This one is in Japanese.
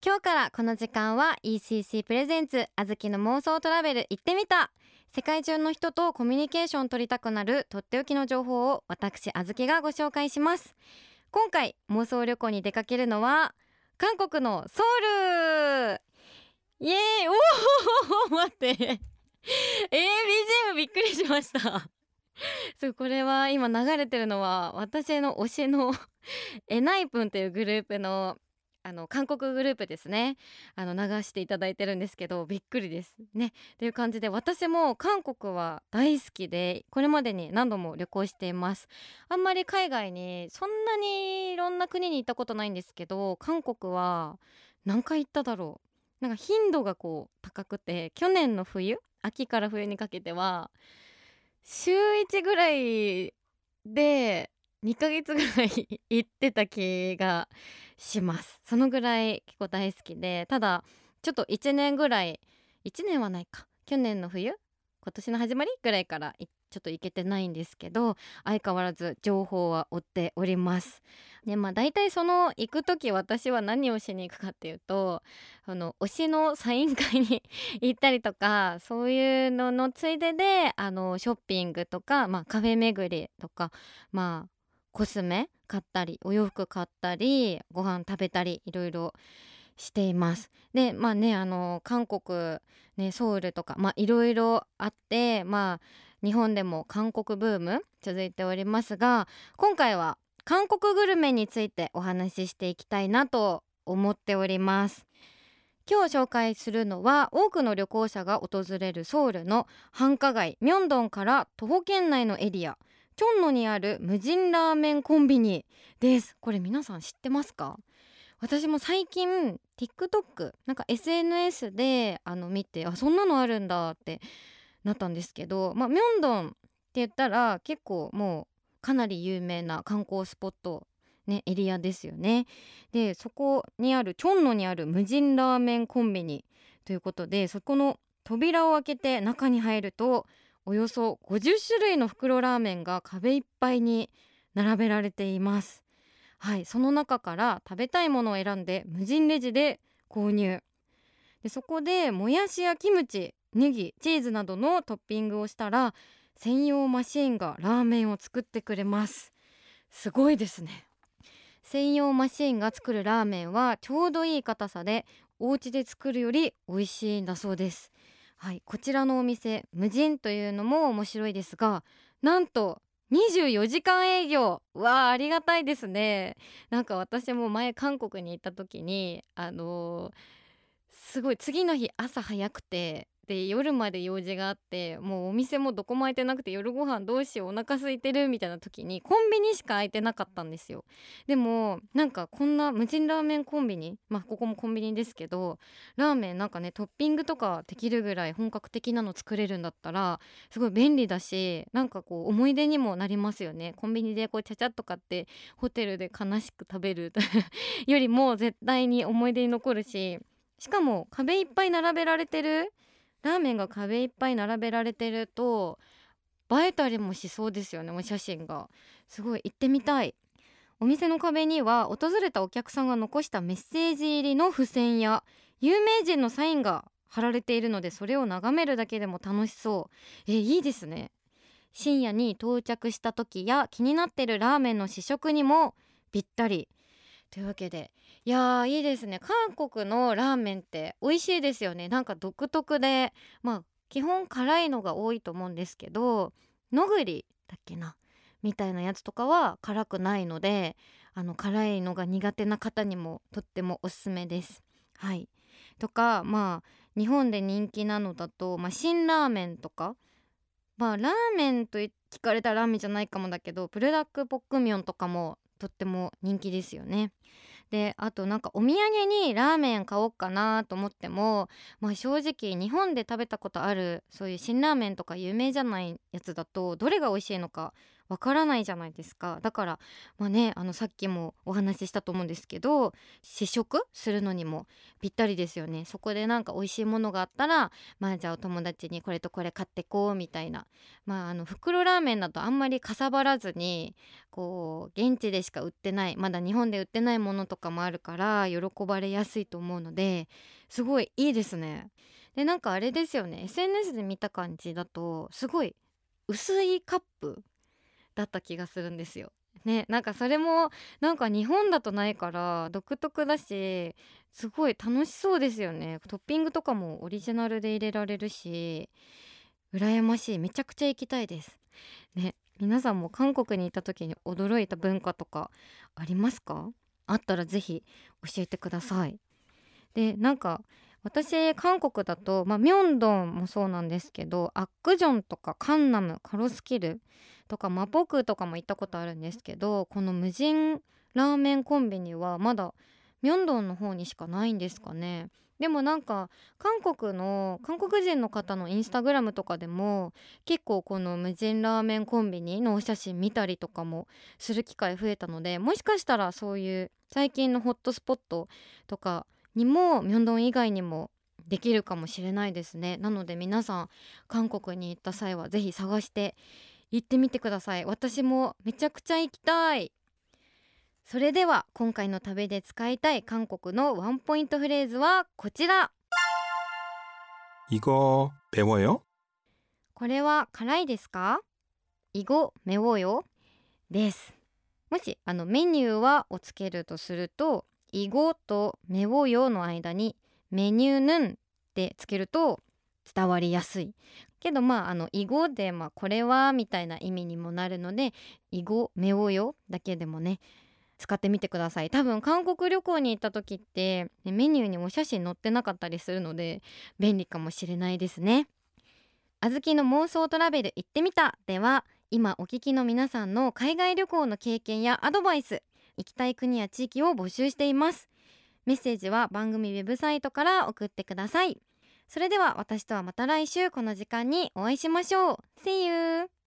今日からこの時間は ECC プレゼンツあずきの妄想トラベル行ってみた。世界中の人とコミュニケーション取りたくなるとっておきの情報を私あずきがご紹介します。今回妄想旅行に出かけるのは韓国のソウル。イエーイ。おお 待って。えー、BGM びっくりしました。そうこれは今流れてるのは私の推しのエナイプンというグループのあの韓国グループですね。あの流していただいてるんですけどびっくりです。ね。という感じで私も韓国は大好きでこれまでに何度も旅行しています。あんまり海外にそんなにいろんな国に行ったことないんですけど韓国は何回行っただろう。なんか頻度がこう高くて去年の冬秋から冬にかけては週1ぐらいで2ヶ月ぐらい 行ってた気がします。そのぐらい結構大好きでただちょっと1年ぐらい1年はないか。去年の冬今年の始まりぐらいからちょっと行けてないんですけど相変わらず情報は追っております。でまあ大体その行く時私は何をしに行くかっていうとあの推しのサイン会に 行ったりとかそういうののついでであのショッピングとか、まあ、カフェ巡りとかまあコスメ買ったりお洋服買ったりご飯食べたりいろいろしています。でまあねあの韓国ねソウルとかまあいろいろあってまあ日本でも韓国ブーム続いておりますが今回は韓国グルメについてお話ししていきたいなと思っております。今日紹介するのは多くの旅行者が訪れるソウルの繁華街ミョンドンから徒歩圏内のエリア。チョンノにある無人ラーメンコンビニです。これ皆さん知ってますか？私も最近 TikTok なんか SNS であの見てあそんなのあるんだってなったんですけどまあミョンドンって言ったら結構もうかなり有名な観光スポットねエリアですよね。でそこにあるチョンノにある無人ラーメンコンビニということでそこの扉を開けて中に入るとおよそ50種類の袋ラーメンが壁いっぱいに並べられています。はいその中から食べたいものを選んで無人レジで購入。でそこでもやしやキムチネギチーズなどのトッピングをしたら専用マシンがラーメンを作ってくれます。すごいですね。専用マシンが作るラーメンはちょうどいい硬さでお家で作るより美味しいんだそうです。はいこちらのお店無人というのも面白いですがなんと24時間営業。わあありがたいですね。なんか私も前韓国に行った時にあのー、すごい次の日朝早くてで夜まで用事があってもうお店もどこも開いてなくて夜ご飯どうしようお腹空いてるみたいな時にコンビニしか開いてなかったんですよ。でもなんかこんな無人ラーメンコンビニまあここもコンビニですけどラーメンなんかねトッピングとかできるぐらい本格的なの作れるんだったらすごい便利だしなんかこう思い出にもなりますよね。コンビニでこうちゃちゃっと買ってホテルで悲しく食べる よりも絶対に思い出に残るししかも壁いっぱい並べられてるラーメンが壁いっぱい並べられてると映えたりもしそうですよねお写真が。すごい行ってみたい。お店の壁には訪れたお客さんが残したメッセージ入りの付箋や有名人のサインが貼られているのでそれを眺めるだけでも楽しそう。えいいですね。深夜に到着した時や気になってるラーメンの試食にもぴったり。というわけで。いやいいですね。韓国のラーメンって美味しいですよね。なんか独特で。まあ基本辛いのが多いと思うんですけどのぐりだっけな？みたいなやつとかは辛くないのであの辛いのが苦手な方にもとってもおすすめです。はい。とかまあ日本で人気なのだと、まあ、辛ラーメンとか。まあラーメンと聞かれたらラーメンじゃないかもだけどプルダックポックミョンとかもとっても人気ですよね。であとなんかお土産にラーメン買おうかなと思っても、まあ、正直日本で食べたことあるそういう辛ラーメンとか有名じゃないやつだとどれが美味しいのかわからないじゃないですか。だからまあねあのさっきもお話ししたと思うんですけど試食するのにもぴったりですよね。そこでなんか美味しいものがあったらまあじゃあお友達にこれとこれ買ってこうみたいな。まああの袋ラーメンだとあんまりかさばらずにこう現地でしか売ってないまだ日本で売ってないものとかもあるから喜ばれやすいと思うのですごいいいですね。でなんかあれですよね。SNS で見た感じだとすごい薄いカップだった気がするんですよ。ねなんかそれもなんか日本だとないから独特だしすごい楽しそうですよね。トッピングとかもオリジナルで入れられるし羨ましい。めちゃくちゃ行きたいです。ね皆さんも韓国にいた時に驚いた文化とかありますか？あったらぜひ教えてください。でなんか私韓国だと、まあ、ミョンドンもそうなんですけどアックジョンとかカンナムカロスキルとかマポクとかも行ったことあるんですけどこの無人ラーメンコンビニはまだミョンドンの方にしかないんですかね。でもなんか韓国の韓国人の方のインスタグラムとかでも結構この無人ラーメンコンビニのお写真見たりとかもする機会増えたのでもしかしたらそういう最近のホットスポットとかにもミョンドン以外にもできるかもしれないですねなので皆さん韓国に行った際は是非探して行ってみてください私もめちゃくちゃ行きたいそれでは今回の旅で使いたい韓国のワンポイントフレーズはこちら이거배워요 これは辛いですか이거매워요ですもしあのメニューはをつけるとすると イゴとメウヨの間にメニューヌンってつけると伝わりやすい。けどまああのイゴでまあこれはみたいな意味にもなるのでイゴメウヨだけでもね使ってみてください。多分韓国旅行に行った時ってメニューにお写真載ってなかったりするので便利かもしれないですね。あずきの妄想トラベル行ってみた。では今お聞きの皆さんの海外旅行の経験やアドバイス行きたい国や地域を募集しています。メッセージは番組ウェブサイトから送ってください。それでは私とはまた来週この時間にお会いしましょう。See you!